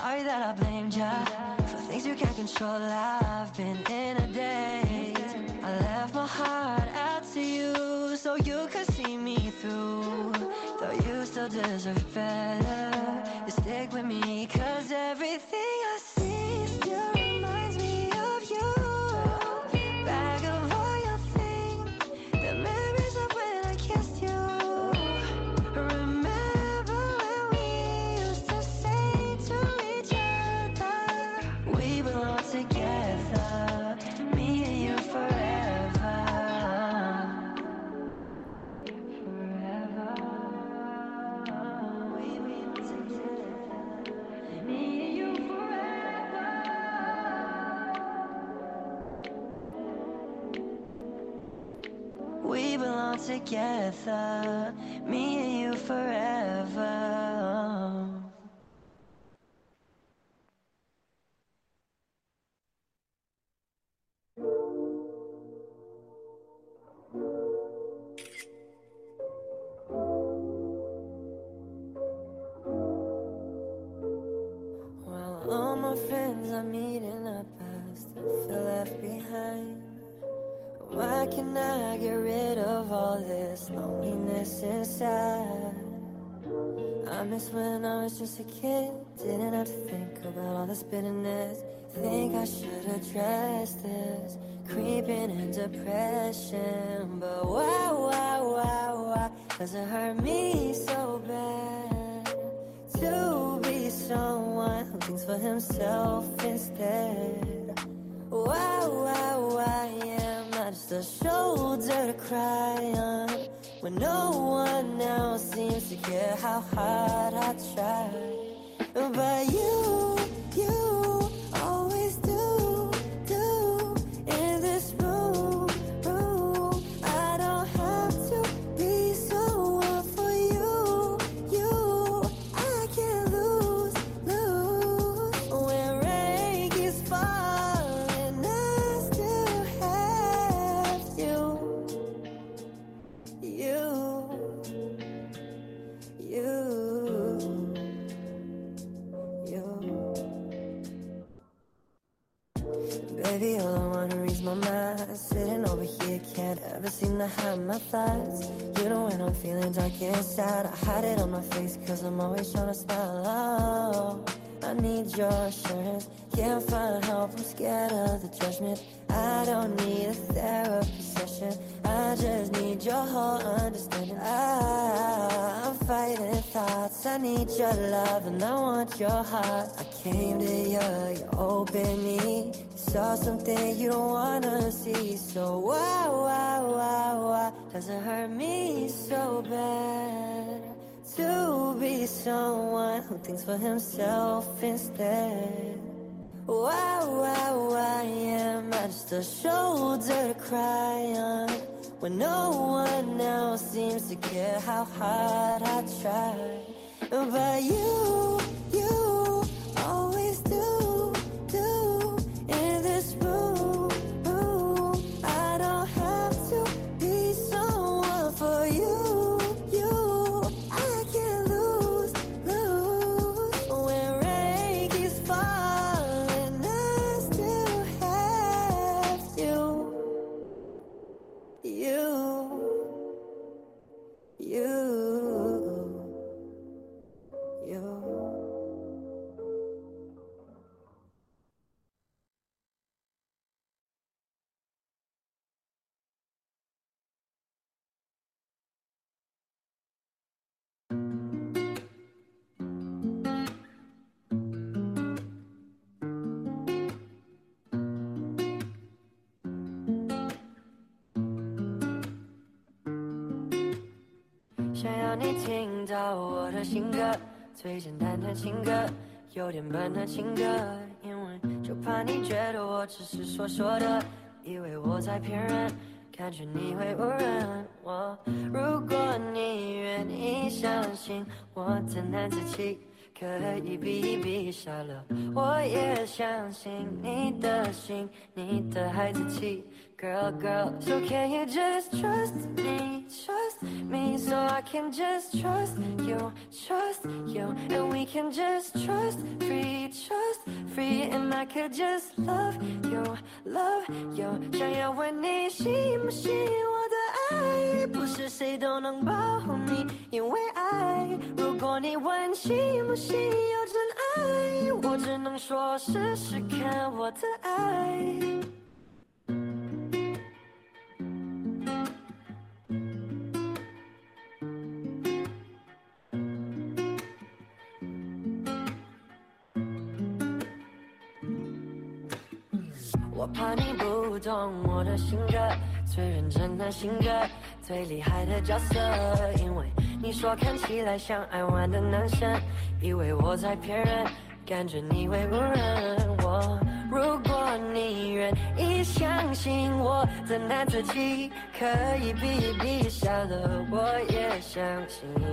Sorry that I blamed ya for things you can't control. I've been in a daze. I left my heart out to you so you could see me through. Though you still deserve better. You stick with me, cause everything I together, me and you forever. Can I get rid of all this loneliness inside? I miss when I was just a kid, didn't have to think about all this bitterness. Think I should address this, creeping in depression. But why, why, why, why does it hurt me so bad? To be someone who thinks for himself instead. Why, why, why just a shoulder to cry on? When no one else seems to care how hard I try. But you seem to hide my thoughts. You know when I'm feeling dark inside, I hide it on my face, cause I'm always trying to smile. Oh, I need your assurance. Can't find help, I'm scared of the judgment. I don't need a therapy session. I just need your whole understanding. I, I'm fighting thoughts. I need your love and I want your heart. I came to you, you opened me. Saw something you don't wanna see. So why, why, why, why does it hurt me so bad? To be someone who thinks for himself instead. Why, why, why am I just a shoulder to cry on? When no one else seems to care how hard I try. But you, 最简单的情歌，有点笨的情歌，因为就怕你觉得我只是说说的，以为我在骗人，感觉你会误认我。如果你愿意相信我的男子气。可以比一比傻了，我也相信你的心，你的孩子气 ，Girl Girl。So can you just trust me, trust me, so I can just trust you, trust you, and we can just trust for each free and I could just love you, love you。想要问你信不信我的爱，不是谁都能保护你，因为爱。如果你问信不信有真爱，我只能说试试看我的爱。 怕你不懂我的性格，最认真的性格，最厉害的角色。因为你说看起来像爱玩的男生，以为我在骗人，感觉你会误认我。如果你愿意相信我的男子气，可以比一比下了，我也相信你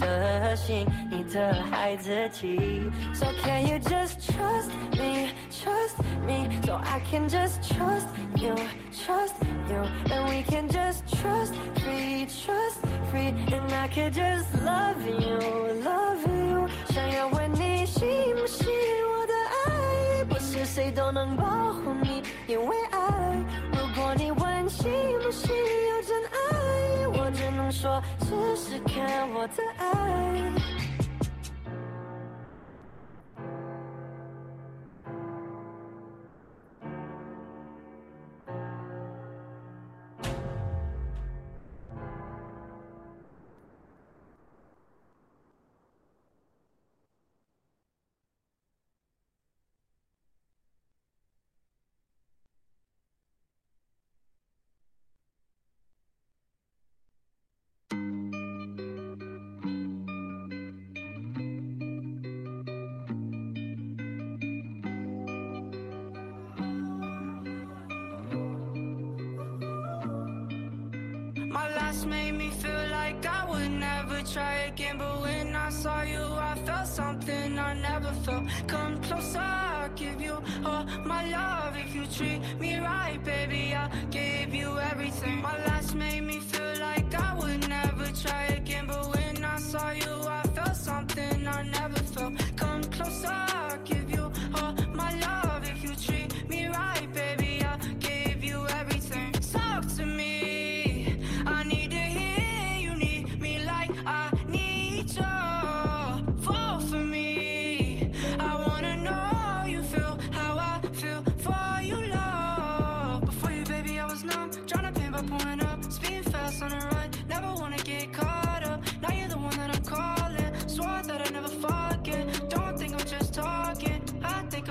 的心，你的孩子气。So can you just trust me, trust me, so I can just trust you, trust you, and we can just trust free, trust free, and I can just love you, love you。想要问你信不信我的爱，不是谁都能保护你，因为说试试看我的爱。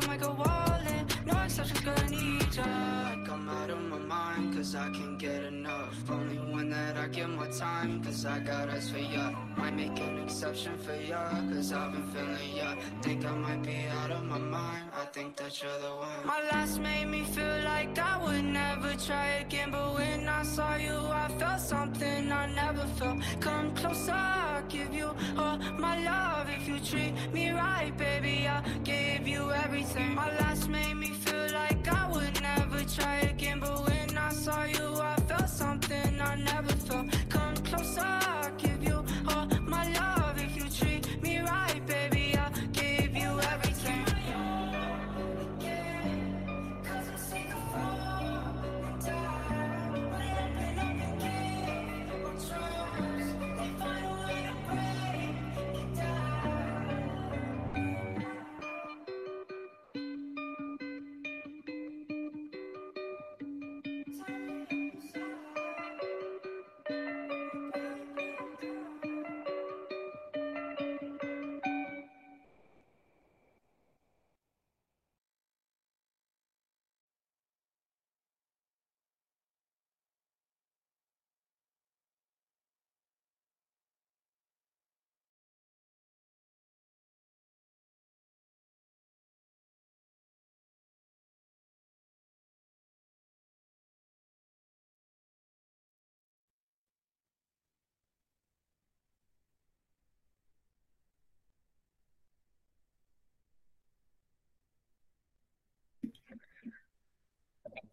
like a wall and no exceptions gonna need ya cause I can't get enough. Only one that I give my time, cause I got eyes for ya. Might make an exception for ya, cause I've been feeling ya. Think I might be out of my mind, I think that you're the one. My last made me feel like I would never try again, but when I saw you, I felt something I never felt. Come closer, I'll give you all my love. If you treat me right, baby, I gave you everything. My last made me feel like I would never try again, but when saw you, I felt something I never felt. Come closer,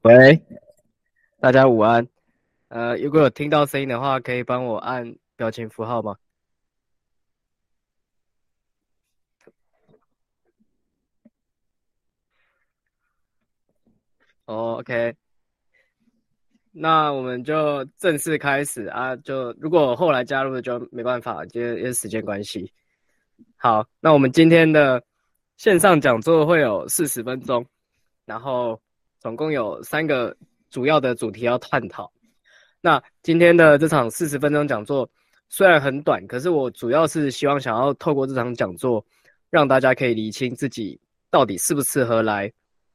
喂，大家午安。呃，如果有听到声音的话，可以帮我按表情符号吗？哦，OK，那我们就正式开始啊！就如果后来加入的就没办法，因为因为时间关系。好，那我们今天的线上讲座会有四十分钟，然后总共有三个主要的主题要探讨。那今天的这场四十分钟讲座虽然很短，可是我主要是希望想要透过这场讲座，让大家可以理清自己到底适不适合来。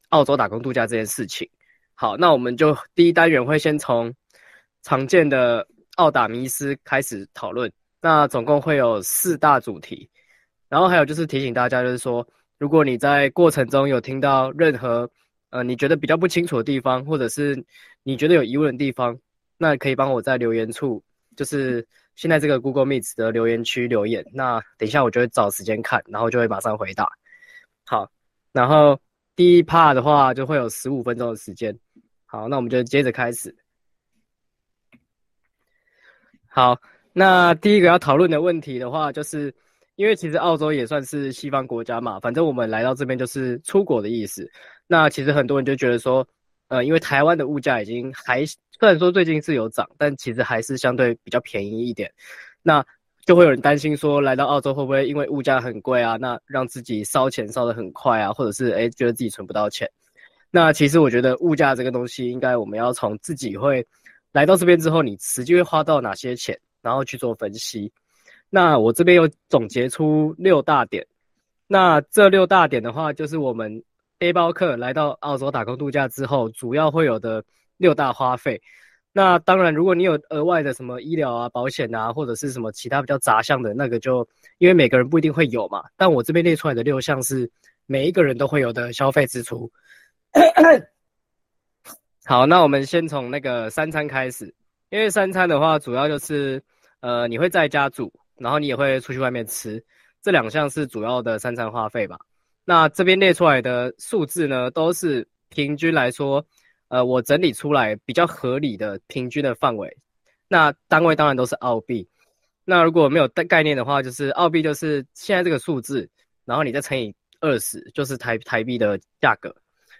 澳洲打工度假这件事情，好，那我们就第一单元会先从常见的澳打迷思开始讨论。那总共会有四大主题，然后还有就是提醒大家，就是说，如果你在过程中有听到任何呃你觉得比较不清楚的地方，或者是你觉得有疑问的地方，那可以帮我在留言处，就是现在这个 Google Meet 的留言区留言。那等一下我就会找时间看，然后就会马上回答。好，然后。第一 part 的话就会有十五分钟的时间，好，那我们就接着开始。好，那第一个要讨论的问题的话，就是因为其实澳洲也算是西方国家嘛，反正我们来到这边就是出国的意思。那其实很多人就觉得说，呃，因为台湾的物价已经还虽然说最近是有涨，但其实还是相对比较便宜一点。那就会有人担心说，来到澳洲会不会因为物价很贵啊，那让自己烧钱烧得很快啊，或者是诶觉得自己存不到钱。那其实我觉得物价这个东西，应该我们要从自己会来到这边之后，你实际会花到哪些钱，然后去做分析。那我这边有总结出六大点。那这六大点的话，就是我们背包客来到澳洲打工度假之后，主要会有的六大花费。那当然，如果你有额外的什么医疗啊、保险啊，或者是什么其他比较杂项的那个，就因为每个人不一定会有嘛。但我这边列出来的六项是每一个人都会有的消费支出。好，那我们先从那个三餐开始，因为三餐的话，主要就是呃你会在家煮，然后你也会出去外面吃，这两项是主要的三餐花费吧。那这边列出来的数字呢，都是平均来说。呃，我整理出来比较合理的平均的范围，那单位当然都是澳币。那如果没有概概念的话，就是澳币就是现在这个数字，然后你再乘以二十，就是台台币的价格。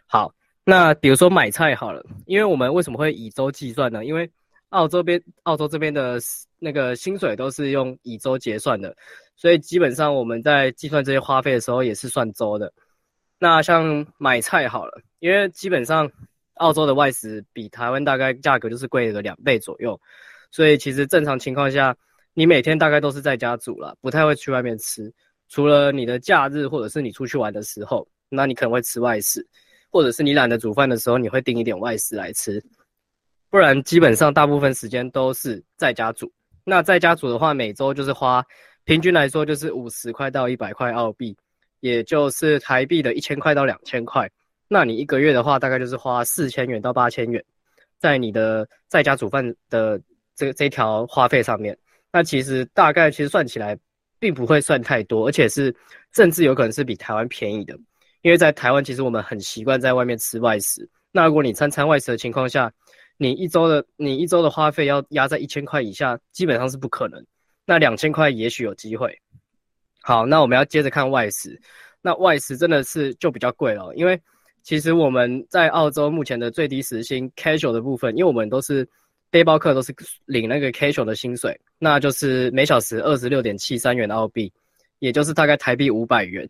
好，那比如说买菜好了，因为我们为什么会以周计算呢？因为澳洲边澳洲这边的那个薪水都是用以周结算的，所以基本上我们在计算这些花费的时候也是算周的。那像买菜好了，因为基本上。澳洲的外食比台湾大概价格就是贵了两倍左右，所以其实正常情况下，你每天大概都是在家煮了，不太会去外面吃。除了你的假日或者是你出去玩的时候，那你可能会吃外食，或者是你懒得煮饭的时候，你会订一点外食来吃。不然基本上大部分时间都是在家煮。那在家煮的话，每周就是花平均来说就是五十块到一百块澳币，也就是台币的一千块到两千块。那你一个月的话，大概就是花四千元到八千元，在你的在家煮饭的这这条花费上面。那其实大概其实算起来，并不会算太多，而且是甚至有可能是比台湾便宜的。因为在台湾，其实我们很习惯在外面吃外食。那如果你餐餐外食的情况下，你一周的你一周的花费要压在一千块以下，基本上是不可能。那两千块也许有机会。好，那我们要接着看外食。那外食真的是就比较贵了，因为。其实我们在澳洲目前的最低时薪 casual 的部分，因为我们都是背包客，都是领那个 casual 的薪水，那就是每小时二十六点七三元澳币，也就是大概台币五百元。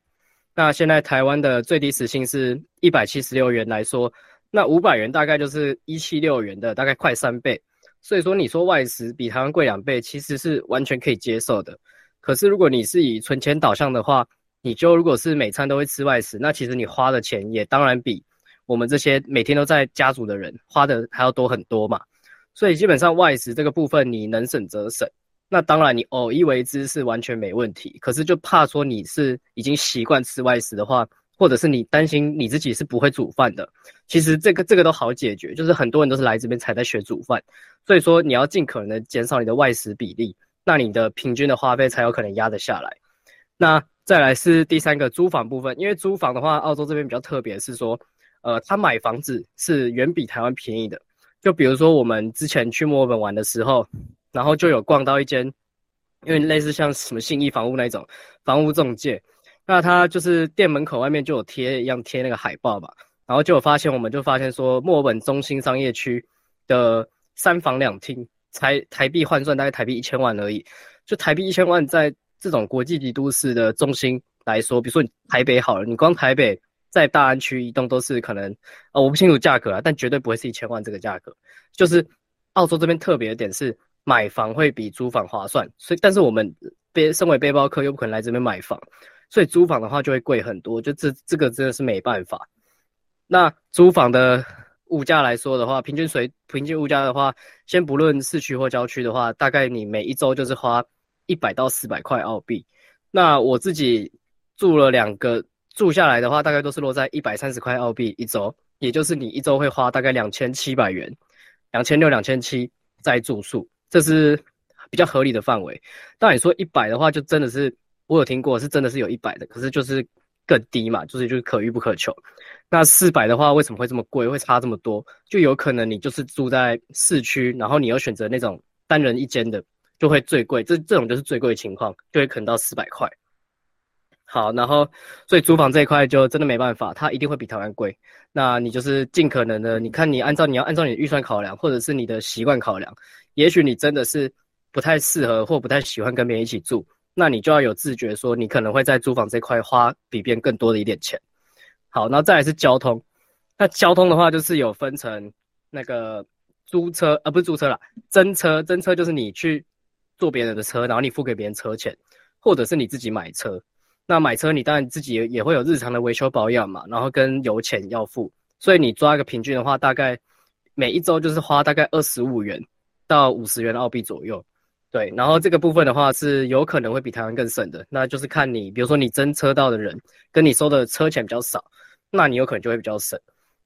那现在台湾的最低时薪是一百七十六元来说，那五百元大概就是一七六元的大概快三倍。所以说你说外食比台湾贵两倍，其实是完全可以接受的。可是如果你是以存钱导向的话，你就如果是每餐都会吃外食，那其实你花的钱也当然比我们这些每天都在家族的人花的还要多很多嘛。所以基本上外食这个部分你能省则省。那当然你偶一为之是完全没问题。可是就怕说你是已经习惯吃外食的话，或者是你担心你自己是不会煮饭的，其实这个这个都好解决。就是很多人都是来这边才在学煮饭，所以说你要尽可能的减少你的外食比例，那你的平均的花费才有可能压得下来。那。再来是第三个租房部分，因为租房的话，澳洲这边比较特别，是说，呃，他买房子是远比台湾便宜的。就比如说我们之前去墨尔本玩的时候，然后就有逛到一间，因为类似像什么信义房屋那种房屋中介，那他就是店门口外面就有贴一样贴那个海报嘛，然后就有发现，我们就发现说，墨尔本中心商业区的三房两厅才台币换算大概台币一千万而已，就台币一千万在这种国际级都市的中心来说，比如说你台北好了，你光台北在大安区一栋都是可能，呃，我不清楚价格啊，但绝对不会是一千万这个价格。就是澳洲这边特别的点是买房会比租房划算，所以但是我们背身为背包客又不可能来这边买房，所以租房的话就会贵很多，就这这个真的是没办法。那租房的物价来说的话，平均水平均物价的话，先不论市区或郊区的话，大概你每一周就是花一百到四百块澳币。那我自己住了两个住下来的话，大概都是落在一百三十块澳币一周，也就是你一周会花大概两千七百元，两千六两千七在住宿，这是比较合理的范围。但你说一百的话，就真的是我有听过，是真的是有一百的，可是就是更低嘛，就是就是可遇不可求。那四百的话，为什么会这么贵？会差这么多？就有可能你就是住在市区，然后你又选择那种单人一间的，就会最贵。这这种就是最贵的情况，就会可能到四百块。好，然后所以租房这一块就真的没办法，它一定会比台湾贵。那你就是尽可能的，你看你按照你要按照你的预算考量，或者是你的习惯考量，也许你真的是不太适合或不太喜欢跟别人一起住，那你就要有自觉，说你可能会在租房这块花比别人更多的一点钱。好，然后再来是交通。那交通的话，就是有分成那个租车，呃，不是租车啦，真车。真车就是你去坐别人的车，然后你付给别人车钱，或者是你自己买车。那买车你当然自己也会有日常的维修保养嘛，然后跟油钱要付。所以你抓一个平均的话，大概每一周就是花大概二十五元到五十元澳币左右。对，然后这个部分的话是有可能会比台湾更省的，那就是看你，比如说你增车道的人跟你收的车钱比较少。那你有可能就会比较省。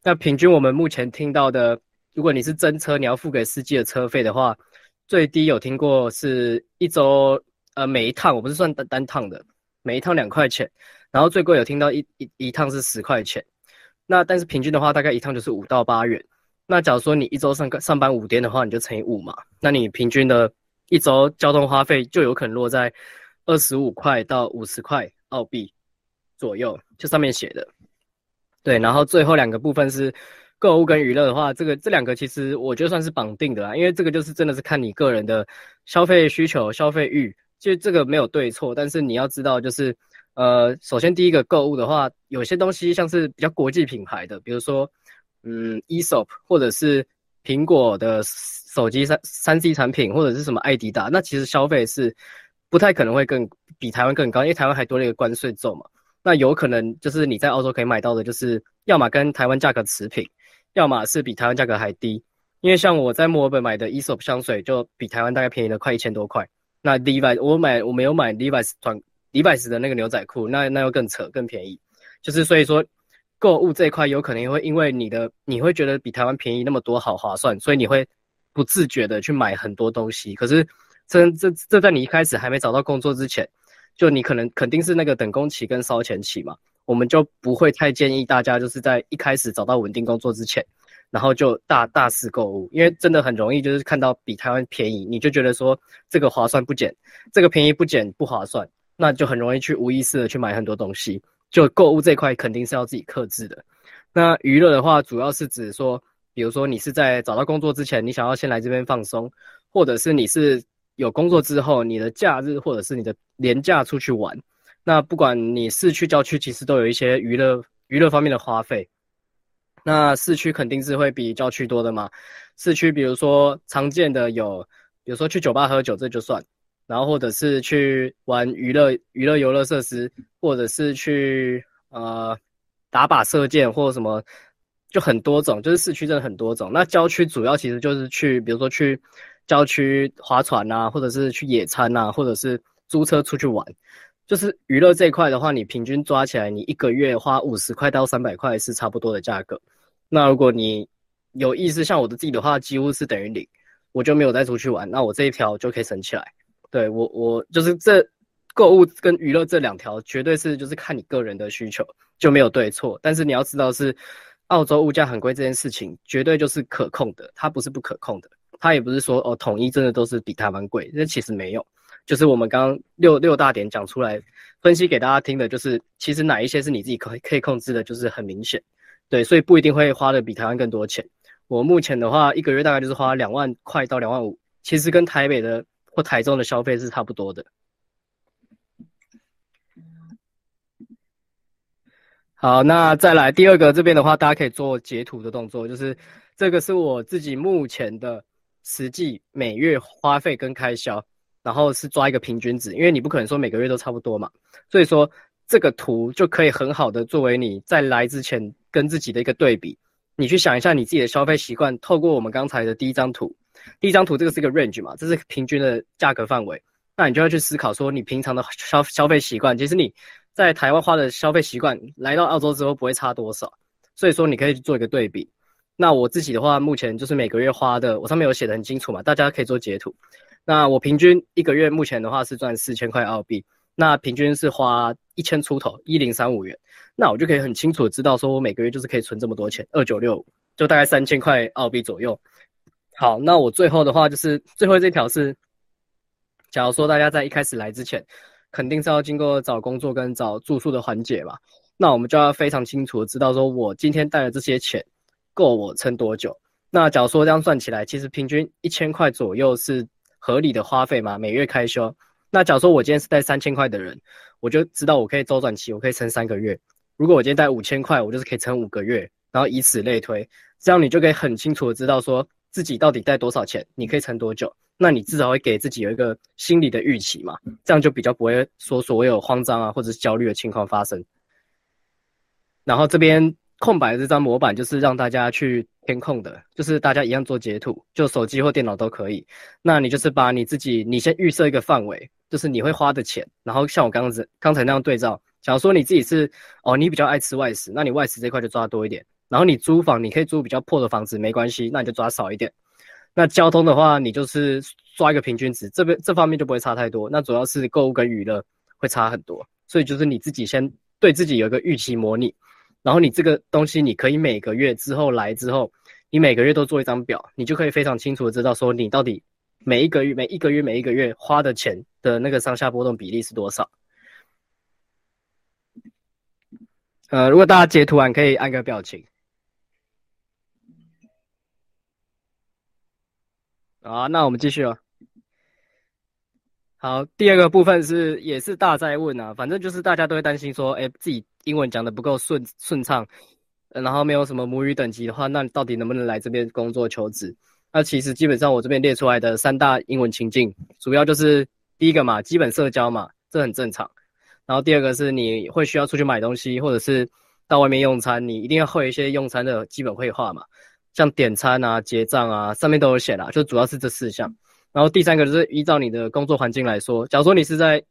那平均我们目前听到的，如果你是真车，你要付给司机的车费的话，最低有听过是一周，呃，每一趟我不是算单单趟的，每一趟两块钱，然后最贵有听到一一一趟是十块钱。那但是平均的话，大概一趟就是五到八元。那假如说你一周上上班五天的话，你就乘以五嘛，那你平均的一周交通花费就有可能落在二十五块到五十块澳币左右，就上面写的。对，然后最后两个部分是购物跟娱乐的话，这个这两个其实我觉得算是绑定的啦，因为这个就是真的是看你个人的消费需求、消费欲，其实这个没有对错，但是你要知道，就是呃，首先第一个购物的话，有些东西像是比较国际品牌的，比如说嗯，Esop 或者是苹果的手机三三 C 产品，或者是什么艾迪达，那其实消费是不太可能会更比台湾更高，因为台湾还多了一个关税咒嘛。那有可能就是你在澳洲可以买到的，就是要么跟台湾价格持平，要么是比台湾价格还低。因为像我在墨尔本买的 Esop 香水，就比台湾大概便宜了快一千多块。那 Levi's 我买我没有买 Levi's 团 Levi's 的那个牛仔裤，那那又更扯更便宜。就是所以说购物这一块有可能会因为你的你会觉得比台湾便宜那么多好划算，所以你会不自觉的去买很多东西。可是这这这在你一开始还没找到工作之前。就你可能肯定是那个等工期跟烧钱期嘛，我们就不会太建议大家就是在一开始找到稳定工作之前，然后就大大肆购物，因为真的很容易就是看到比台湾便宜，你就觉得说这个划算不减，这个便宜不减不划算，那就很容易去无意识的去买很多东西。就购物这块肯定是要自己克制的。那娱乐的话，主要是指说，比如说你是在找到工作之前，你想要先来这边放松，或者是你是。有工作之后，你的假日或者是你的年假出去玩，那不管你市区郊区，其实都有一些娱乐娱乐方面的花费。那市区肯定是会比郊区多的嘛。市区比如说常见的有，比如说去酒吧喝酒这就算，然后或者是去玩娱乐娱乐游乐设施，或者是去呃打靶射箭或什么，就很多种，就是市区真的很多种。那郊区主要其实就是去，比如说去。郊区划船呐，或者是去野餐呐，或者是租车出去玩，就是娱乐这一块的话，你平均抓起来，你一个月花五十块到三百块是差不多的价格。那如果你有意思，像我的自己的话，几乎是等于零，我就没有再出去玩，那我这一条就可以省起来。对我，我就是这购物跟娱乐这两条，绝对是就是看你个人的需求，就没有对错。但是你要知道，是澳洲物价很贵这件事情，绝对就是可控的，它不是不可控的。它也不是说哦，统一真的都是比台湾贵，那其实没有，就是我们刚刚六六大点讲出来，分析给大家听的，就是其实哪一些是你自己可可以控制的，就是很明显。对，所以不一定会花的比台湾更多钱。我目前的话，一个月大概就是花两万块到两万五，其实跟台北的或台中的消费是差不多的。好，那再来第二个这边的话，大家可以做截图的动作，就是这个是我自己目前的实际每月花费跟开销，然后是抓一个平均值，因为你不可能说每个月都差不多嘛，所以说这个图就可以很好的作为你在来之前跟自己的一个对比。你去想一下你自己的消费习惯，透过我们刚才的第一张图，第一张图这个是一个 range 嘛，这是平均的价格范围，那你就要去思考说你平常的消消费习惯，其实你在台湾花的消费习惯，来到澳洲之后不会差多少，所以说你可以去做一个对比。那我自己的话，目前就是每个月花的，我上面有写的很清楚嘛，大家可以做截图。那我平均一个月目前的话是赚四千块澳币。那平均是花一千出头，一零三五元，那我就可以很清楚的知道，说我每个月就是可以存这么多钱，二九六就大概三千块澳币左右。好，那我最后的话就是最后这条是，假如说大家在一开始来之前，肯定是要经过找工作跟找住宿的环节嘛，那我们就要非常清楚的知道，说我今天带的这些钱够我撑多久。那假如说这样算起来，其实平均一千块左右是合理的花费嘛，每月开销。那假如说我今天是带三千块的人，我就知道我可以周转期，我可以撑三个月。如果我今天带五千块，我就是可以撑五个月，然后以此类推，这样你就可以很清楚的知道说自己到底带多少钱，你可以撑多久。那你至少会给自己有一个心理的预期嘛，这样就比较不会说所谓有慌张啊或者是焦虑的情况发生。然后这边空白的这张模板就是让大家去填空的，就是大家一样做截图，就手机或电脑都可以。那你就是把你自己，你先预设一个范围。就是你会花的钱，然后像我刚刚子刚才那样对照，假如说你自己是哦，你比较爱吃外食，那你外食这块就抓多一点。然后你租房，你可以租比较破的房子，没关系，那你就抓少一点。那交通的话，你就是抓一个平均值，这边这方面就不会差太多。那主要是购物跟娱乐会差很多，所以就是你自己先对自己有一个预期模拟，然后你这个东西你可以每个月之后来之后，你每个月都做一张表，你就可以非常清楚的知道说你到底。每一个月、每一个月、每一个月花的钱的那个上下波动比例是多少？呃，如果大家截图完可以按个表情。好，那我们继续哦。好，第二个部分是也是大在问啊，反正就是大家都会担心说，哎，自己英文讲的不够顺顺畅，然后没有什么母语等级的话，那到底能不能来这边工作求职？那其实基本上我这边列出来的三大英文情境，主要就是第一个嘛，基本社交嘛，这很正常。然后第二个是你会需要出去买东西，或者是到外面用餐，你一定要会一些用餐的基本会话嘛，像点餐啊、结账啊，上面都有写啦，就主要是这四项。然后第三个就是依照你的工作环境来说，假如说你是在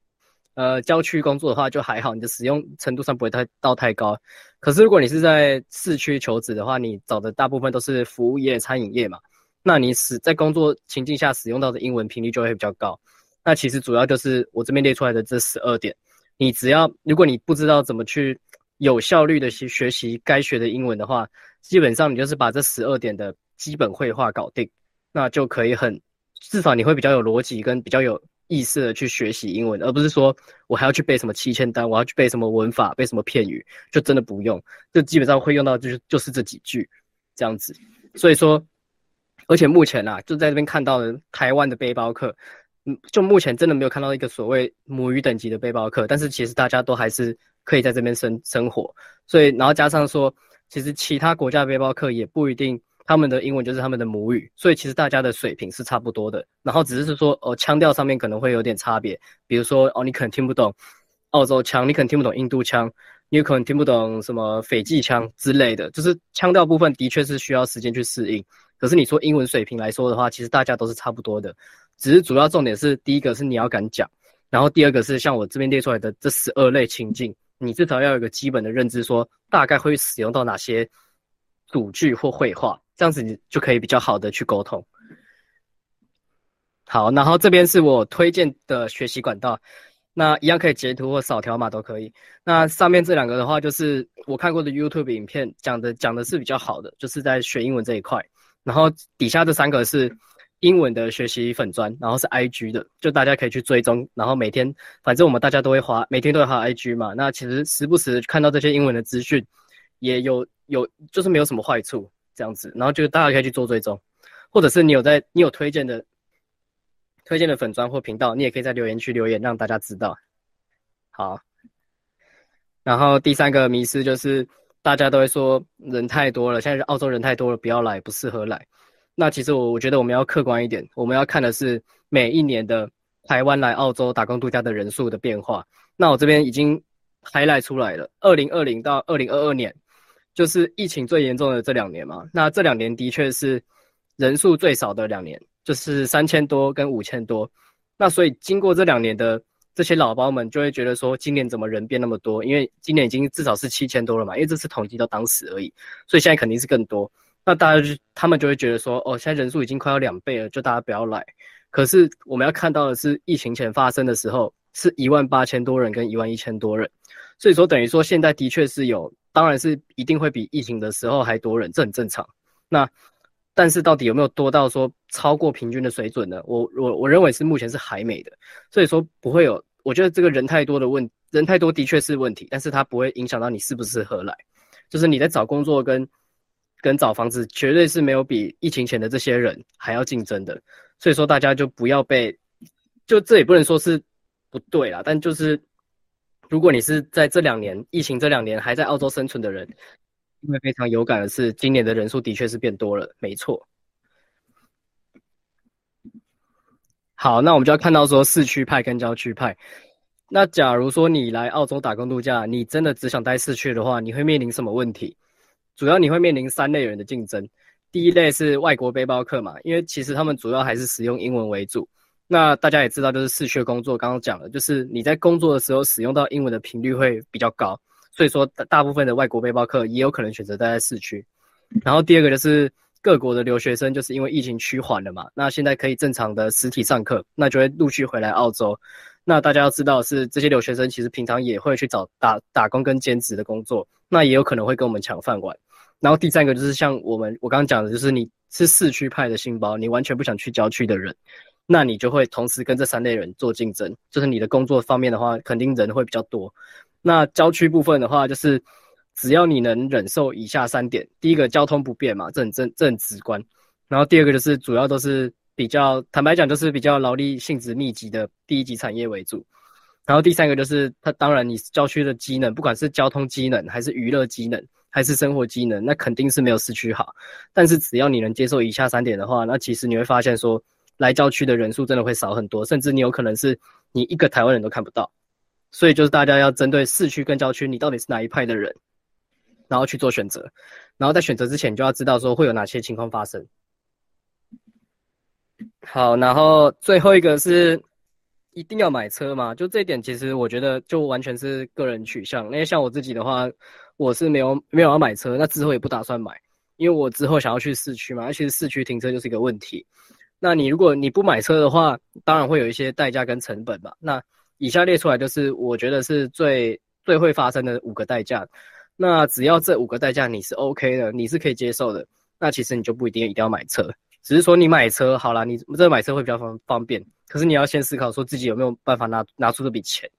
呃郊区工作的话，就还好，你的使用程度上不会太到太高。可是如果你是在市区求职的话，你找的大部分都是服务业、餐饮业嘛。那你使在工作情境下使用到的英文频率就会比较高。那其实主要就是我这边列出来的这十二点。你只要如果你不知道怎么去有效率的去学习该学的英文的话，基本上你就是把这十二点的基本绘画搞定，那就可以很至少你会比较有逻辑跟比较有意识的去学习英文，而不是说我还要去背什么七千单，我要去背什么文法，背什么片语，就真的不用。就基本上会用到就是就是这几句这样子。所以说。而且目前啊，就在这边看到的台湾的背包客，嗯，就目前真的没有看到一个所谓母语等级的背包客，但是其实大家都还是可以在这边生生活。所以，然后加上说，其实其他国家背包客也不一定他们的英文就是他们的母语，所以其实大家的水平是差不多的。然后只是说，哦，腔调上面可能会有点差别，比如说，哦，你可能听不懂澳洲腔，你可能听不懂印度腔，你可能听不懂什么斐济腔之类的，就是腔调部分的确是需要时间去适应。可是你说英文水平来说的话，其实大家都是差不多的，只是主要重点是第一个是你要敢讲，然后第二个是像我这边列出来的这十二类情境，你至少要有一个基本的认知，说大概会使用到哪些主句或绘画，这样子你就可以比较好的去沟通。好，然后这边是我推荐的学习管道，那一样可以截图或扫条码都可以。那上面这两个的话，就是我看过的 YouTube 影片讲的讲的是比较好的，就是在学英文这一块。然后底下这三个是英文的学习粉砖，然后是 IG 的，就大家可以去追踪。然后每天，反正我们大家都会花，每天都会滑 IG 嘛。那其实时不时看到这些英文的资讯，也有有就是没有什么坏处这样子，然后就大家可以去做追踪，或者是你有在你有推荐的推荐的粉砖或频道，你也可以在留言区留言让大家知道。好，然后第三个迷思就是大家都会说人太多了，现在澳洲人太多了，不要来，不适合来。那其实我我觉得我们要客观一点，我们要看的是每一年的台湾来澳洲打工度假的人数的变化。那我这边已经 highlight 出来了，二零二零到二零二二年，就是疫情最严重的这两年嘛。那这两年的确是人数最少的两年，就是三千多跟五千多。那所以经过这两年的这些老包们就会觉得说，今年怎么人变那么多？因为今年已经至少是七千多了嘛，因为这次统计到当时而已，所以现在肯定是更多。那大家就他们就会觉得说，哦，现在人数已经快要两倍了，就大家不要来。可是我们要看到的是，疫情前发生的时候是一万八千多人跟一万一千多人，所以说等于说现在的确是有，当然是一定会比疫情的时候还多人，这很正常。那但是到底有没有多到说超过平均的水准呢？我我我认为是目前是还没的，所以说不会有。我觉得这个人太多的问，人太多的确是问题，但是它不会影响到你适不适合来，就是你在找工作跟。跟找房子绝对是没有比疫情前的这些人还要竞争的，所以说大家就不要被，就这也不能说是不对啦，但就是如果你是在这两年疫情这两年还在澳洲生存的人，因为非常有感的是，今年的人数的确是变多了，没错。好，那我们就要看到说市区派跟郊区派，那假如说你来澳洲打工度假，你真的只想待市区的话，你会面临什么问题？主要你会面临三类人的竞争，第一类是外国背包客嘛，因为其实他们主要还是使用英文为主。那大家也知道，就是市区工作，刚刚讲了，就是你在工作的时候使用到英文的频率会比较高，所以说大部分的外国背包客也有可能选择待在市区。然后第二个就是各国的留学生，就是因为疫情趋缓了嘛，那现在可以正常的实体上课，那就会陆续回来澳洲。那大家要知道是这些留学生其实平常也会去找打打工跟兼职的工作，那也有可能会跟我们抢饭碗。然后第三个就是像我们我刚刚讲的，就是你是市区派的新包，你完全不想去郊区的人，那你就会同时跟这三类人做竞争。就是你的工作方面的话，肯定人会比较多。那郊区部分的话，就是只要你能忍受以下三点：第一个，交通不便嘛，这很正这很直观。然后第二个就是主要都是比较坦白讲，就是比较劳力性质密集的第一级产业为主。然后第三个就是它当然你郊区的机能，不管是交通机能还是娱乐机能。还是生活机能，那肯定是没有市区好。但是只要你能接受以下三点的话，那其实你会发现说，来郊区的人数真的会少很多，甚至你有可能是你一个台湾人都看不到。所以就是大家要针对市区跟郊区，你到底是哪一派的人，然后去做选择。然后在选择之前，你就要知道说会有哪些情况发生。好，然后最后一个是一定要买车嘛？就这一点，其实我觉得就完全是个人取向。因为像我自己的话。我是没有没有要买车，那之后也不打算买，因为我之后想要去市区嘛，而且市区停车就是一个问题。那你如果你不买车的话，当然会有一些代价跟成本吧。那以下列出来就是我觉得是最最会发生的五个代价。那只要这五个代价你是 OK 的，你是可以接受的，那其实你就不一定一定要买车，只是说你买车好了，你这买车会比较方方便。可是你要先思考说自己有没有办法拿拿出这笔钱，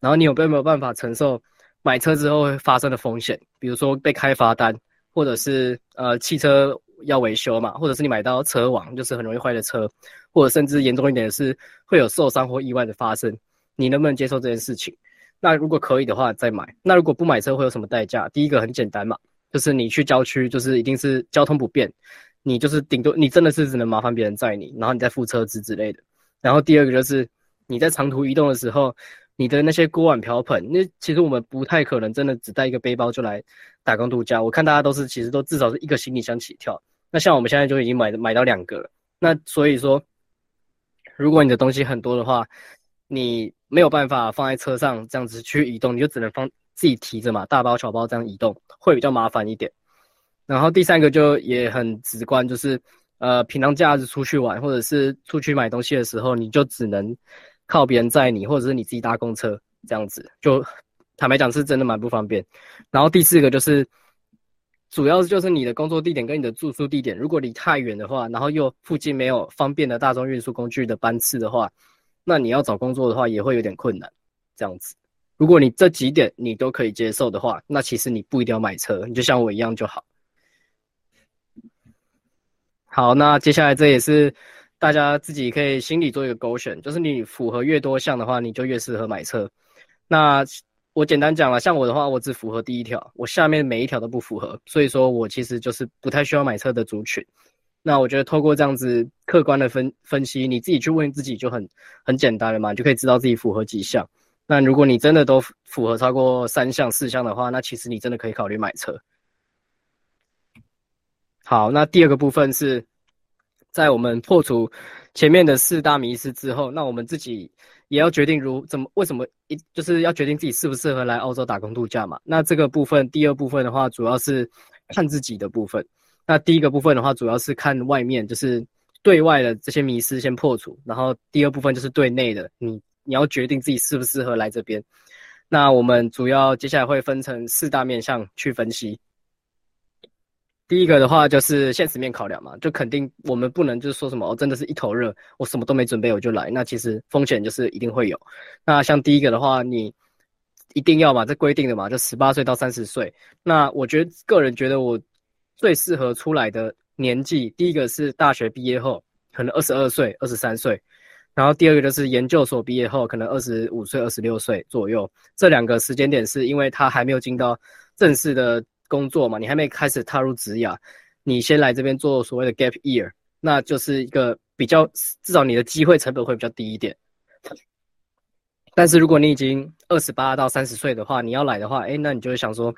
然后你有没有没有办法承受。买车之后会发生的风险，比如说被开罚单，或者是呃汽车要维修嘛，或者是你买到车网，就是很容易坏的车，或者甚至严重一点的是会有受伤或意外的发生，你能不能接受这件事情？那如果可以的话再买。那如果不买车会有什么代价？第一个很简单嘛，就是你去郊区就是一定是交通不便，你就是顶多你真的是只能麻烦别人载你，然后你再付车资之类的。然后第二个就是你在长途移动的时候。你的那些锅碗瓢盆，那其实我们不太可能真的只带一个背包就来打工度假。我看大家都是其实都至少是一个行李箱起跳。那像我们现在就已经买买到两个了。那所以说，如果你的东西很多的话，你没有办法放在车上这样子去移动，你就只能放自己提着嘛，大包小包这样移动会比较麻烦一点。然后第三个就也很直观，就是呃平常假日出去玩或者是出去买东西的时候，你就只能。靠别人载你，或者是你自己搭公车这样子，就坦白讲是真的蛮不方便。然后第四个就是，主要就是你的工作地点跟你的住宿地点，如果离太远的话，然后又附近没有方便的大众运输工具的班次的话，那你要找工作的话也会有点困难。这样子，如果你这几点你都可以接受的话，那其实你不一定要买车，你就像我一样就好。好，那接下来这也是大家自己可以心里做一个勾选，就是你符合越多项的话，你就越适合买车。那我简单讲了，像我的话，我只符合第一条，我下面每一条都不符合，所以说我其实就是不太需要买车的族群。那我觉得透过这样子客观的分分析，你自己去问自己就很很简单了嘛，就可以知道自己符合几项。那如果你真的都符合超过三项四项的话，那其实你真的可以考虑买车。好，那第二个部分是在我们破除前面的四大迷失之后，那我们自己也要决定如怎么为什么一就是要决定自己适不适合来澳洲打工度假嘛。那这个部分第二部分的话，主要是看自己的部分。那第一个部分的话，主要是看外面，就是对外的这些迷失先破除，然后第二部分就是对内的，你你要决定自己适不适合来这边。那我们主要接下来会分成四大面向去分析。第一个的话就是现实面考量嘛，就肯定我们不能就是说什么哦，真的是一头热，我什么都没准备我就来，那其实风险就是一定会有。那像第一个的话，你一定要嘛，这规定的嘛，就十八岁到三十岁。那我觉得个人觉得我最适合出来的年纪，第一个是大学毕业后，可能二十二岁、二十三岁，然后第二个就是研究所毕业后，可能二十五岁、二十六岁左右。这两个时间点是因为他还没有进到正式的。工作嘛，你还没开始踏入职涯，你先来这边做所谓的 gap year，那就是一个比较至少你的机会成本会比较低一点。但是如果你已经二十八到三十岁的话，你要来的话，哎，那你就会想说，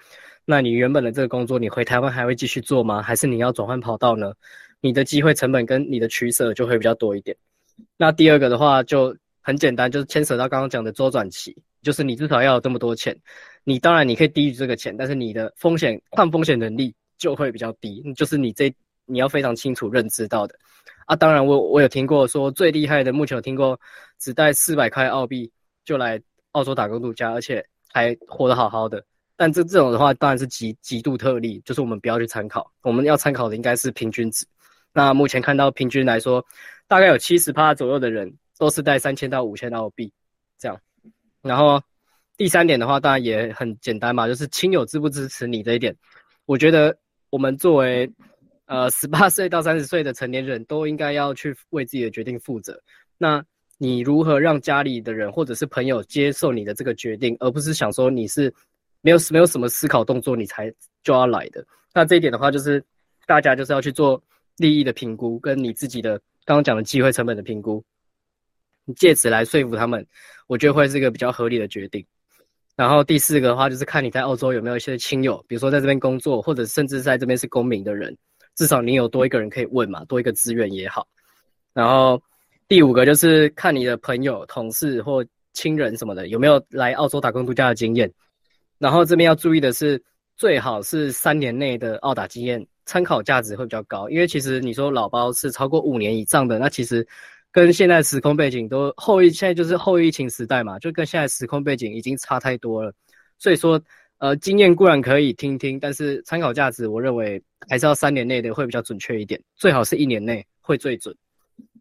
那你原本的这个工作，你回台湾还会继续做吗？还是你要转换跑道呢？你的机会成本跟你的取舍就会比较多一点。那第二个的话就很简单，就是牵扯到刚刚讲的周转期，就是你至少要有这么多钱。你当然你可以低于这个钱，但是你的风险抗风险能力就会比较低，就是你这你要非常清楚认知到的啊。当然我我有听过说最厉害的，目前有听过只带四百块澳币就来澳洲打工度假，而且还活得好好的。但这这种的话当然是极极度特例，就是我们不要去参考，我们要参考的应该是平均值。那目前看到平均来说，大概有七十趴左右的人都是带三千到五千澳币这样，然后。第三点的话，当然也很简单嘛，就是亲友支不支持你这一点。我觉得我们作为呃十八岁到三十岁的成年人，都应该要去为自己的决定负责。那你如何让家里的人或者是朋友接受你的这个决定，而不是想说你是没有没有什么思考动作你才就要来的？那这一点的话，就是大家就是要去做利益的评估，跟你自己的刚刚讲的机会成本的评估，你借此来说服他们，我觉得会是一个比较合理的决定。然后第四个的话，就是看你在澳洲有没有一些亲友，比如说在这边工作，或者甚至在这边是公民的人，至少你有多一个人可以问嘛，多一个资源也好。然后第五个就是看你的朋友、同事或亲人什么的有没有来澳洲打工度假的经验。然后这边要注意的是，最好是三年内的澳打经验，参考价值会比较高。因为其实你说老包是超过五年以上的，那其实。跟现在时空背景都后疫，现在就是后疫情时代嘛，就跟现在时空背景已经差太多了。所以说，呃，经验固然可以听听，但是参考价值，我认为还是要三年内的会比较准确一点，最好是一年内会最准。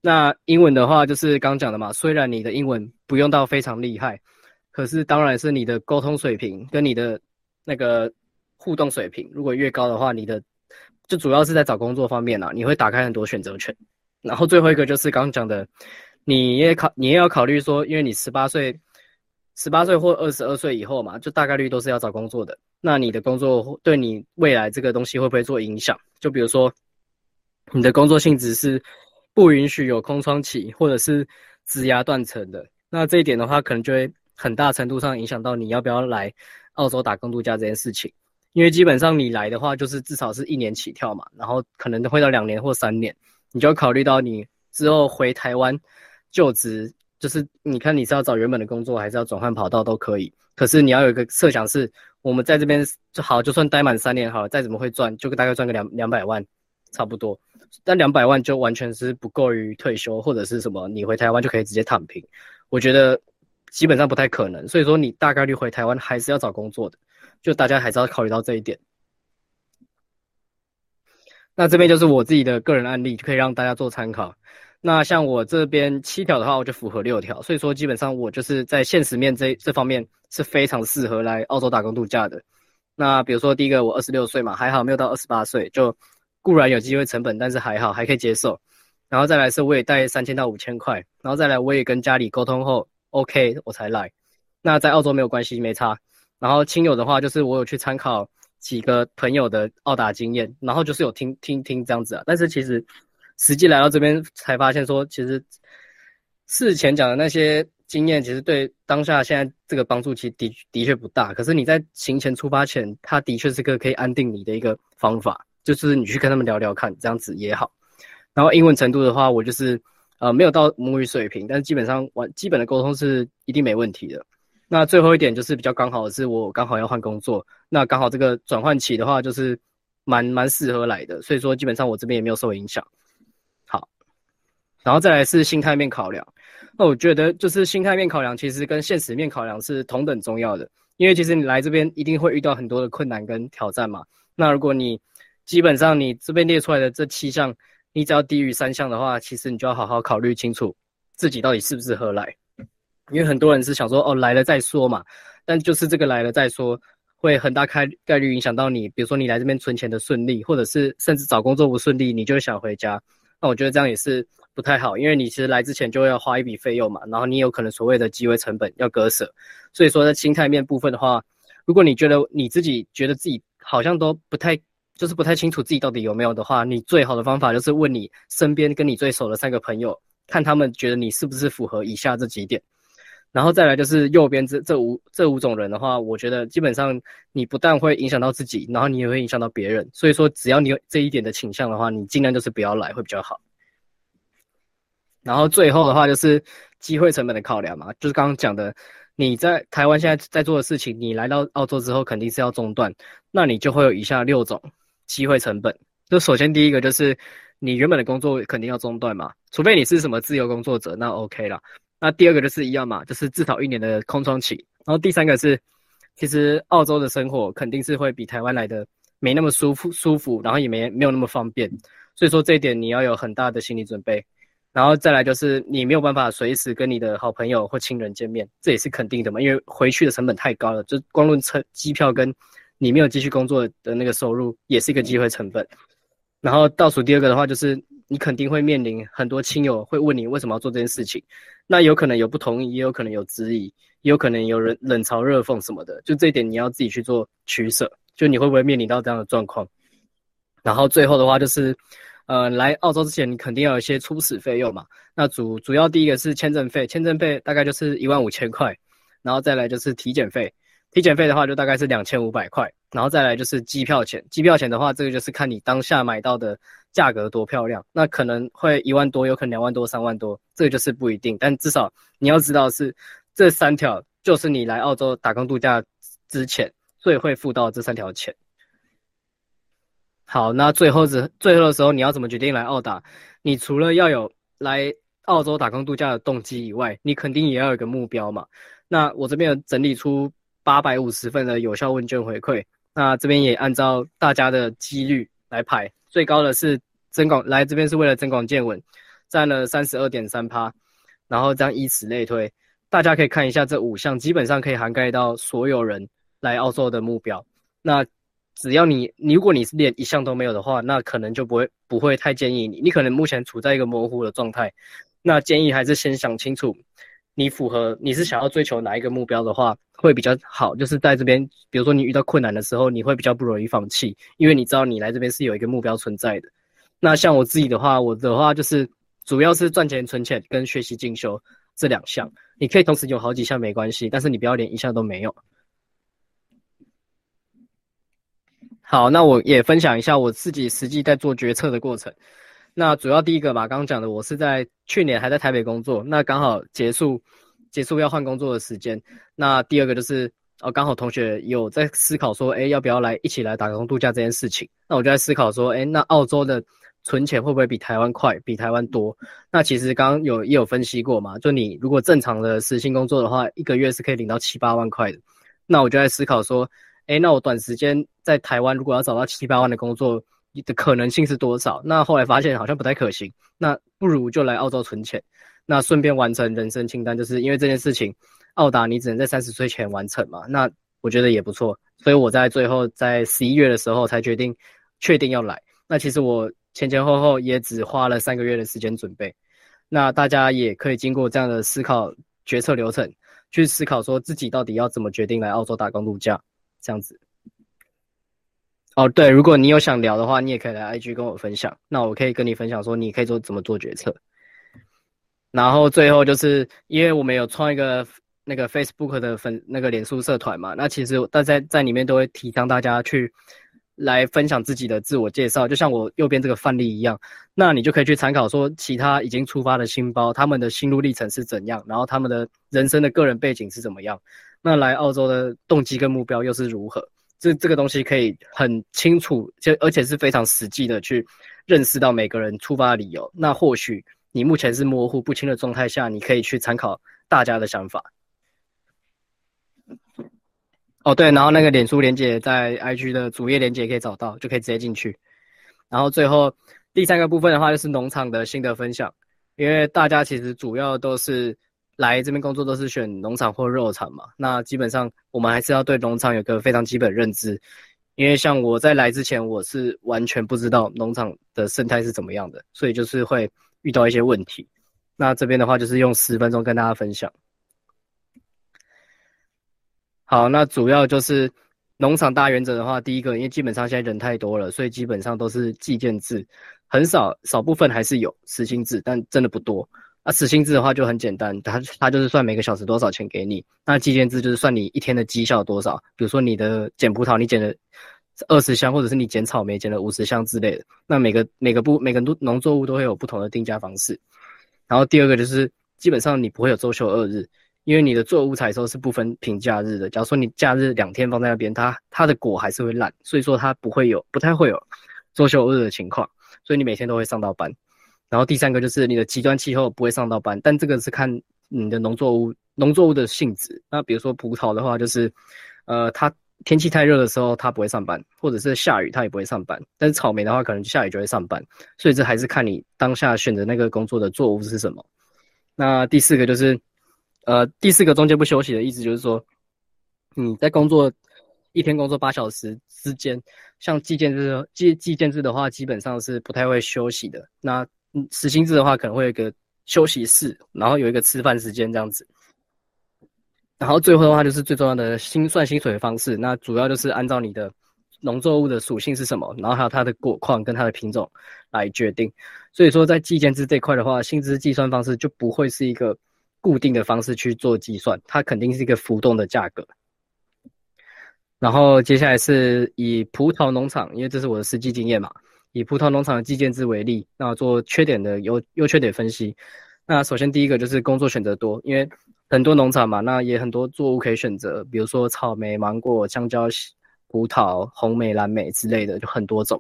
那英文的话，就是刚讲的嘛，虽然你的英文不用到非常厉害，可是当然是你的沟通水平跟你的那个互动水平，如果越高的话，你的就主要是在找工作方面啊，你会打开很多选择权。然后最后一个就是刚刚讲的，你也考，你也要考虑说，因为你十八岁、十八岁或二十二岁以后嘛，就大概率都是要找工作的。那你的工作对你未来这个东西会不会做影响？就比如说，你的工作性质是不允许有空窗期，或者是职涯断层的。那这一点的话，可能就会很大程度上影响到你要不要来澳洲打工度假这件事情。因为基本上你来的话，就是至少是一年起跳嘛，然后可能会到两年或三年。你就要考虑到你之后回台湾就职，就是你看你是要找原本的工作，还是要转换跑道都可以。可是你要有一个设想是，我们在这边就好，就算待满三年好了，再怎么会赚，就大概赚个两两百万，差不多。但两百万就完全是不够于退休或者是什么，你回台湾就可以直接躺平。我觉得基本上不太可能。所以说你大概率回台湾还是要找工作的，就大家还是要考虑到这一点。那这边就是我自己的个人案例，就可以让大家做参考。那像我这边七条的话，我就符合六条，所以说基本上我就是在现实面这这方面是非常适合来澳洲打工度假的。那比如说第一个，我二十六岁嘛，还好没有到二十八岁，就固然有机会成本，但是还好还可以接受。然后再来是我也带三千到五千块，然后再来我也跟家里沟通后，OK 我才来。那在澳洲没有关系，没差。然后亲友的话，就是我有去参考几个朋友的澳打经验，然后就是有听听听这样子啊。但是其实实际来到这边才发现，说其实事前讲的那些经验，其实对当下现在这个帮助其的的确不大。可是你在行前出发前，它的确是个可以安定你的一个方法，就是你去跟他们聊聊看，这样子也好。然后英文程度的话，我就是呃没有到母语水平，但是基本上完基本的沟通是一定没问题的。那最后一点就是比较刚好是，我刚好要换工作，那刚好这个转换期的话，就是蛮蛮适合来的，所以说基本上我这边也没有受影响。好，然后再来是心态面考量，那我觉得就是心态面考量其实跟现实面考量是同等重要的，因为其实你来这边一定会遇到很多的困难跟挑战嘛。那如果你基本上你这边列出来的这七项，你只要低于三项的话，其实你就要好好考虑清楚自己到底适不适合来。因为很多人是想说哦来了再说嘛，但就是这个来了再说，会很大概概率影响到你，比如说你来这边存钱的顺利，或者是甚至找工作不顺利，你就想回家。那我觉得这样也是不太好，因为你其实来之前就要花一笔费用嘛，然后你有可能所谓的机会成本要割舍。所以说在心态面部分的话，如果你觉得你自己觉得自己好像都不太，就是不太清楚自己到底有没有的话，你最好的方法就是问你身边跟你最熟的三个朋友，看他们觉得你是不是符合以下这几点。然后再来就是右边这这五这五种人的话，我觉得基本上你不但会影响到自己，然后你也会影响到别人。所以说，只要你有这一点的倾向的话，你尽量就是不要来会比较好。然后最后的话就是机会成本的考量嘛，就是刚刚讲的，你在台湾现在在做的事情，你来到澳洲之后肯定是要中断，那你就会有以下六种机会成本。就首先第一个就是你原本的工作肯定要中断嘛，除非你是什么自由工作者，那 OK 了。那第二个就是一样嘛，就是至少一年的空窗期。然后第三个是，其实澳洲的生活肯定是会比台湾来的没那么舒服舒服，然后也没没有那么方便。所以说这一点你要有很大的心理准备。然后再来就是你没有办法随时跟你的好朋友或亲人见面，这也是肯定的嘛，因为回去的成本太高了，就光论车机票跟你没有继续工作的那个收入，也是一个机会成本。然后倒数第二个的话就是。你肯定会面临很多亲友会问你为什么要做这件事情，那有可能有不同意，也有可能有质疑，也有可能有人冷嘲热讽什么的。就这一点你要自己去做取舍，就你会不会面临到这样的状况？然后最后的话就是，呃，来澳洲之前你肯定要有一些初始费用嘛。那主主要第一个是签证费，签证费大概就是一万五千块，然后再来就是体检费，体检费的话就大概是两千五百块，然后再来就是机票钱，机票钱的话这个就是看你当下买到的。价格多漂亮，那可能会一万多，有可能两万多、三万多，这个就是不一定。但至少你要知道是这三条，就是你来澳洲打工度假之前最会付到这三条钱。好，那最后是最后的时候，你要怎么决定来澳打？你除了要有来澳洲打工度假的动机以外，你肯定也要有个目标嘛。那我这边整理出八百五十份的有效问卷回馈，那这边也按照大家的几率来排。最高的是增广来这边是为了增广见闻，占了三十二点三趴，然后这样以此类推，大家可以看一下这五项，基本上可以涵盖到所有人来澳洲的目标。那只要你，如果你是连一项都没有的话，那可能就不会不会太建议你。你可能目前处在一个模糊的状态，那建议还是先想清楚，你符合你是想要追求哪一个目标的话。会比较好，就是在这边，比如说你遇到困难的时候，你会比较不容易放弃，因为你知道你来这边是有一个目标存在的。那像我自己的话，我的话就是主要是赚钱、存钱跟学习进修这两项。你可以同时有好几项没关系，但是你不要连一项都没有。好，那我也分享一下我自己实际在做决策的过程。那主要第一个嘛，刚刚讲的，我是在去年还在台北工作，那刚好结束。结束要换工作的时间，那第二个就是哦，刚好同学有在思考说，哎，要不要来一起来打工度假这件事情？那我就在思考说，哎，那澳洲的存钱会不会比台湾快，比台湾多？那其实刚刚有也有分析过嘛，就你如果正常的实薪工作的话，一个月是可以领到七八万块的。那我就在思考说，哎，那我短时间在台湾如果要找到七八万的工作，你的可能性是多少？那后来发现好像不太可行，那不如就来澳洲存钱，那顺便完成人生清单，就是因为这件事情，澳达你只能在三十岁前完成嘛，那我觉得也不错，所以我在最后在十一月的时候才决定确定要来。那其实我前前后后也只花了三个月的时间准备，那大家也可以经过这样的思考决策流程，去思考说自己到底要怎么决定来澳洲打工度假，这样子。哦，对，如果你有想聊的话，你也可以来 IG 跟我分享。那我可以跟你分享说，你可以做怎么做决策。然后最后就是，因为我们有创一个那个 Facebook 的粉那个脸书社团嘛，那其实大家在里面都会提倡大家去来分享自己的自我介绍，就像我右边这个范例一样。那你就可以去参考说，其他已经出发的新包他们的心路历程是怎样，然后他们的人生的个人背景是怎么样，那来澳洲的动机跟目标又是如何。这这个东西可以很清楚，就而且是非常实际的去认识到每个人出发的理由。那或许你目前是模糊不清的状态下，你可以去参考大家的想法。哦，对，然后那个脸书连接在 IG 的主页连接可以找到，就可以直接进去。然后最后第三个部分的话，就是农场的心得分享，因为大家其实主要都是。来这边工作都是选农场或肉场嘛，那基本上我们还是要对农场有个非常基本认知，因为像我在来之前，我是完全不知道农场的生态是怎么样的，所以就是会遇到一些问题。那这边的话就是用十分钟跟大家分享。好，那主要就是农场大原则的话，第一个，因为基本上现在人太多了，所以基本上都是计件制，很少少部分还是有实薪制，但真的不多。那时薪制的话就很简单，它它就是算每个小时多少钱给你。那计件制就是算你一天的绩效多少。比如说你的捡葡萄，你捡了二十箱，或者是你捡草莓捡了五十箱之类的。那每个每个部每个农农作物都会有不同的定价方式。然后第二个就是基本上你不会有周休二日，因为你的作物采收是不分平假日的。假如说你假日两天放在那边，它它的果还是会烂，所以说它不会有不太会有周休二日的情况。所以你每天都会上到班。然后第三个就是你的极端气候不会上到班，但这个是看你的农作物农作物的性质。那比如说葡萄的话，就是，呃，它天气太热的时候它不会上班，或者是下雨它也不会上班。但是草莓的话，可能下雨就会上班。所以这还是看你当下选择那个工作的作物是什么。那第四个就是，呃，第四个中间不休息的意思就是说，你在工作一天工作八小时之间，像计件制计计件制的话，基本上是不太会休息的。那嗯，实薪制的话可能会有一个休息室，然后有一个吃饭时间这样子。然后最后的话就是最重要的薪算薪水的方式，那主要就是按照你的农作物的属性是什么，然后还有它的果况跟它的品种来决定。所以说在计件制这块的话，薪资计算方式就不会是一个固定的方式去做计算，它肯定是一个浮动的价格。然后接下来是以葡萄农场，因为这是我的实际经验嘛。以葡萄农场的计件制为例，那做缺点的优优缺点分析。那首先第一个就是工作选择多，因为很多农场嘛，那也很多作物可以选择，比如说草莓、芒果、香蕉、葡萄、红莓、蓝莓之类的，就很多种。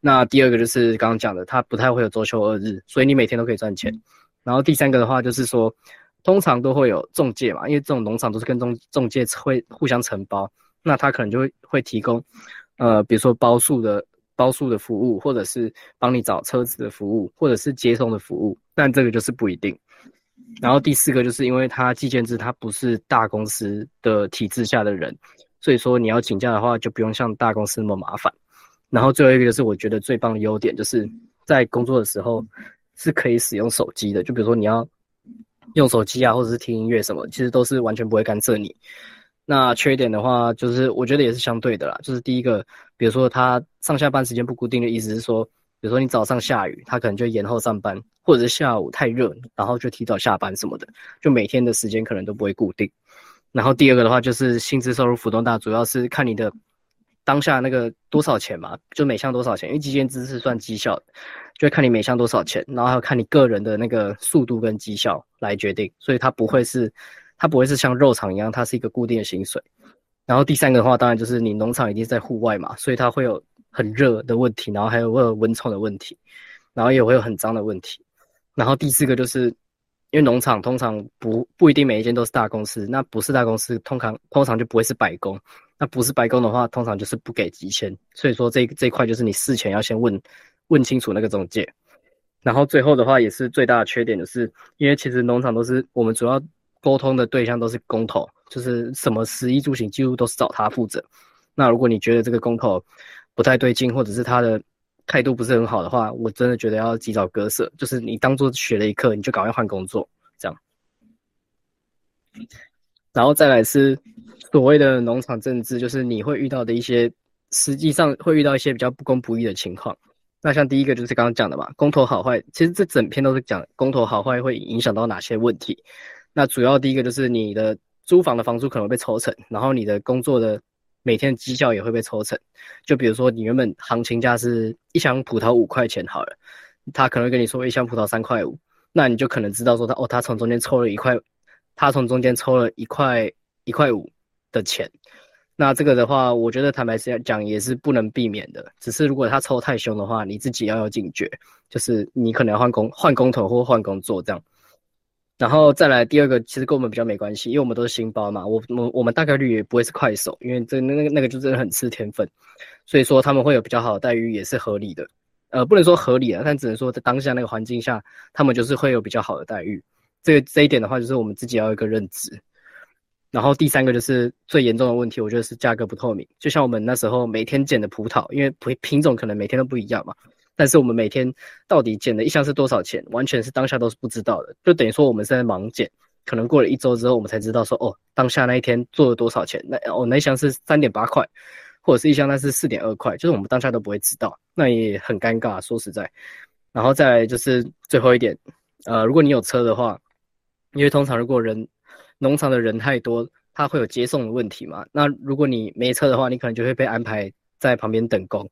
那第二个就是刚刚讲的，它不太会有周休二日，所以你每天都可以赚钱。然后第三个的话就是说，通常都会有中介嘛，因为这种农场都是跟中中介会互相承包，那他可能就会会提供，呃，比如说包数的。包宿的服务，或者是帮你找车子的服务，或者是接送的服务，但这个就是不一定。然后第四个就是因为他计件制，他不是大公司的体制下的人，所以说你要请假的话，就不用像大公司那么麻烦。然后最后一个就是我觉得最棒的优点，就是在工作的时候是可以使用手机的，就比如说你要用手机啊，或者是听音乐什么，其实都是完全不会干涉你。那缺点的话，就是我觉得也是相对的啦。就是第一个，比如说他上下班时间不固定的意思是说，比如说你早上下雨，他可能就延后上班，或者是下午太热，然后就提早下班什么的，就每天的时间可能都不会固定。然后第二个的话，就是薪资收入浮动大，主要是看你的当下那个多少钱嘛，就每项多少钱，因为基建资是算绩效，就看你每项多少钱，然后还有看你个人的那个速度跟绩效来决定，所以它不会是。它不会是像肉场一样，它是一个固定的薪水。然后第三个的话，当然就是你农场一定在户外嘛，所以它会有很热的问题，然后还有会有蚊虫的问题，然后也会有很脏的问题。然后第四个就是，因为农场通常不不一定每一间都是大公司，那不是大公司，通常通常就不会是白工。那不是白工的话，通常就是不给急签。所以说这这一块就是你事前要先问问清楚那个中介。然后最后的话也是最大的缺点，就是因为其实农场都是我们主要沟通的对象都是工头，就是什么食衣住行几乎都是找他负责。那如果你觉得这个工头不太对劲，或者是他的态度不是很好的话，我真的觉得要及早割舍，就是你当做学了一课，你就赶快换工作，这样。然后再来是所谓的农场政治，就是你会遇到的一些，实际上会遇到一些比较不公不义的情况。那像第一个就是刚刚讲的嘛，公投好坏，其实这整篇都是讲公投好坏会影响到哪些问题。那主要第一个就是你的租房的房租可能被抽成，然后你的工作的每天绩效也会被抽成。就比如说你原本行情价是一箱葡萄五块钱好了，他可能跟你说一箱葡萄三块五，那你就可能知道说他哦，他从中间抽了一块，他从中间抽了一块一块五的钱。那这个的话，我觉得坦白讲也是不能避免的。只是如果他抽太凶的话，你自己要有警觉，就是你可能要换工换工头或换工作这样。然后再来第二个，其实跟我们比较没关系，因为我们都是新包嘛。我我我们大概率也不会是快手，因为这那个那个就真的很吃天分。所以说他们会有比较好的待遇，也是合理的。呃，不能说合理啊，但只能说在当下那个环境下，他们就是会有比较好的待遇。这个这一点的话，就是我们自己要一个认知。然后第三个就是最严重的问题，我觉得是价格不透明。就像我们那时候每天捡的葡萄，因为品品种可能每天都不一样嘛，但是我们每天到底捡的一箱是多少钱，完全是当下都是不知道的。就等于说我们是在盲捡，可能过了一周之后，我们才知道说哦，当下那一天做了多少钱。那哦那一箱是三点八块，或者是一箱那是四点二块，就是我们当下都不会知道，那也很尴尬。说实在，然后再来就是最后一点，呃，如果你有车的话，因为通常如果人农场的人太多，他会有接送的问题嘛？那如果你没车的话，你可能就会被安排在旁边等工。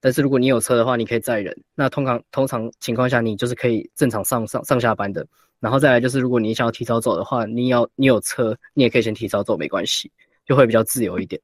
但是如果你有车的话，你可以载人。那通常通常情况下，你就是可以正常上上上下班的。然后再来就是，如果你想要提早走的话，你要你有车，你也可以先提早走，没关系，就会比较自由一点。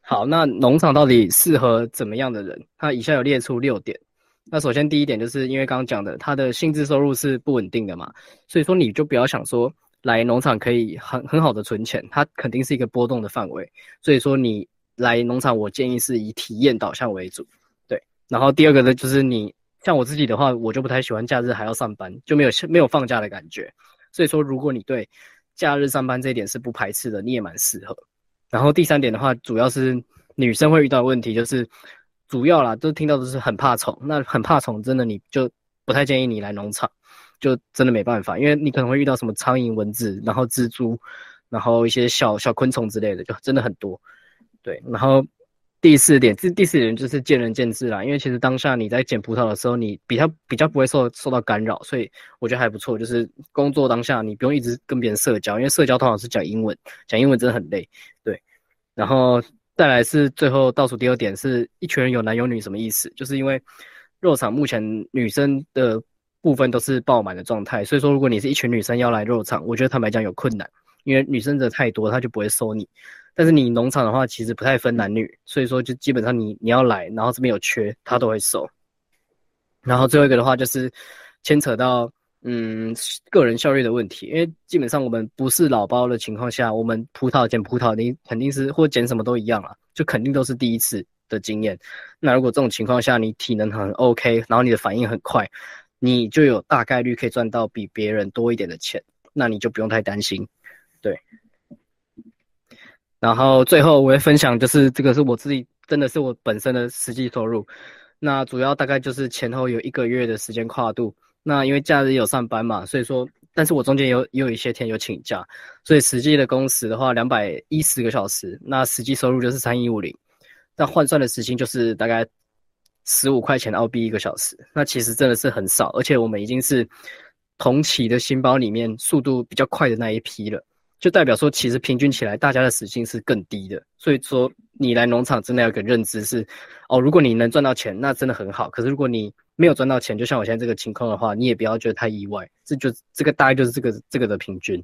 好，那农场到底适合怎么样的人？它以下有列出六点。那首先第一点就是因为刚刚讲的，他的薪资收入是不稳定的嘛，所以说你就不要想说来农场可以很很好的存钱，它肯定是一个波动的范围。所以说你来农场，我建议是以体验导向为主，对。然后第二个呢，就是你像我自己的话，我就不太喜欢假日还要上班，就没有没有放假的感觉。所以说，如果你对假日上班这一点是不排斥的，你也蛮适合。然后第三点的话，主要是女生会遇到的问题就是。主要啦，都听到都是很怕虫，那很怕虫，真的你就不太建议你来农场，就真的没办法，因为你可能会遇到什么苍蝇、蚊子，然后蜘蛛，然后一些小小昆虫之类的，就真的很多。对，然后第四点，这第四点就是见仁见智啦，因为其实当下你在捡葡萄的时候，你比较比较不会受受到干扰，所以我觉得还不错。就是工作当下你不用一直跟别人社交，因为社交通常是讲英文，讲英文真的很累。对，然后。再来是最后倒数第二点，是一群人有男有女什么意思？就是因为肉场目前女生的部分都是爆满的状态，所以说如果你是一群女生要来肉场，我觉得坦白讲有困难，因为女生的太多，他就不会收你。但是你农场的话，其实不太分男女，所以说就基本上你你要来，然后这边有缺，他都会收。然后最后一个的话就是牵扯到。嗯，个人效率的问题，因为基本上我们不是老包的情况下，我们葡萄捡葡萄，你肯定是或捡什么都一样啊，就肯定都是第一次的经验。那如果这种情况下你体能很 OK，然后你的反应很快，你就有大概率可以赚到比别人多一点的钱，那你就不用太担心。对。然后最后我会分享，就是这个是我自己真的是我本身的实际收入，那主要大概就是前后有一个月的时间跨度。那因为假日有上班嘛，所以说，但是我中间有也有一些天有请假，所以实际的工时的话，两百一十个小时，那实际收入就是三一五零，那换算的时薪就是大概十五块钱澳币一个小时，那其实真的是很少，而且我们已经是同期的新包里面速度比较快的那一批了，就代表说其实平均起来大家的时薪是更低的，所以说你来农场真的有个认知是，哦，如果你能赚到钱，那真的很好，可是如果你没有赚到钱，就像我现在这个情况的话，你也不要觉得太意外，这就这个大概就是这个这个的平均。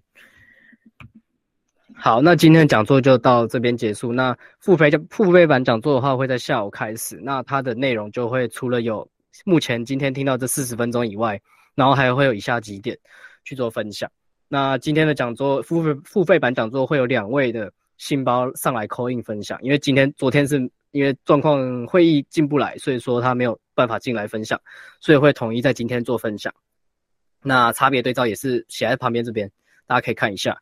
好，那今天的讲座就到这边结束。那付费就付费版讲座的话，会在下午开始。那它的内容就会除了有目前今天听到这四十分钟以外，然后还会有以下几点去做分享。那今天的讲座付费付费版讲座会有两位的信包上来 call in 分享，因为今天昨天是因为状况会议进不来，所以说他没有办法进来分享，所以会统一在今天做分享。那差别对照也是写在旁边这边，大家可以看一下。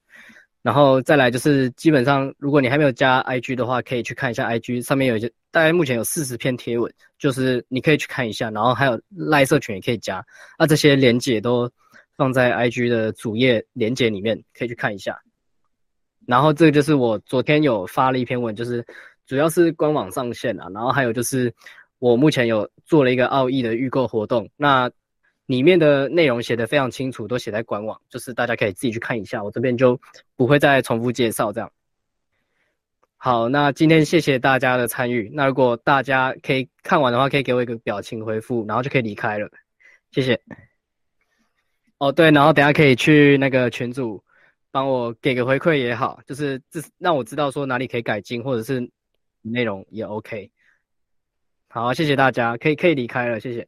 然后再来就是基本上，如果你还没有加 IG 的话，可以去看一下 IG 上面有一些，大概目前有四十篇贴文，就是你可以去看一下。然后还有赖社群也可以加，那这些连接都放在 IG 的主页连接里面，可以去看一下。然后这个就是我昨天有发了一篇文，就是主要是官网上线啊，然后还有就是我目前有做了一个奥义的预购活动，那。里面的内容写的非常清楚，都写在官网，就是大家可以自己去看一下。我这边就不会再重复介绍这样。好，那今天谢谢大家的参与。那如果大家可以看完的话，可以给我一个表情回复，然后就可以离开了。谢谢。哦，对，然后等下可以去那个群组帮我给个回馈也好，就是这让我知道说哪里可以改进，或者是内容也 OK。好，谢谢大家，可以可以离开了，谢谢。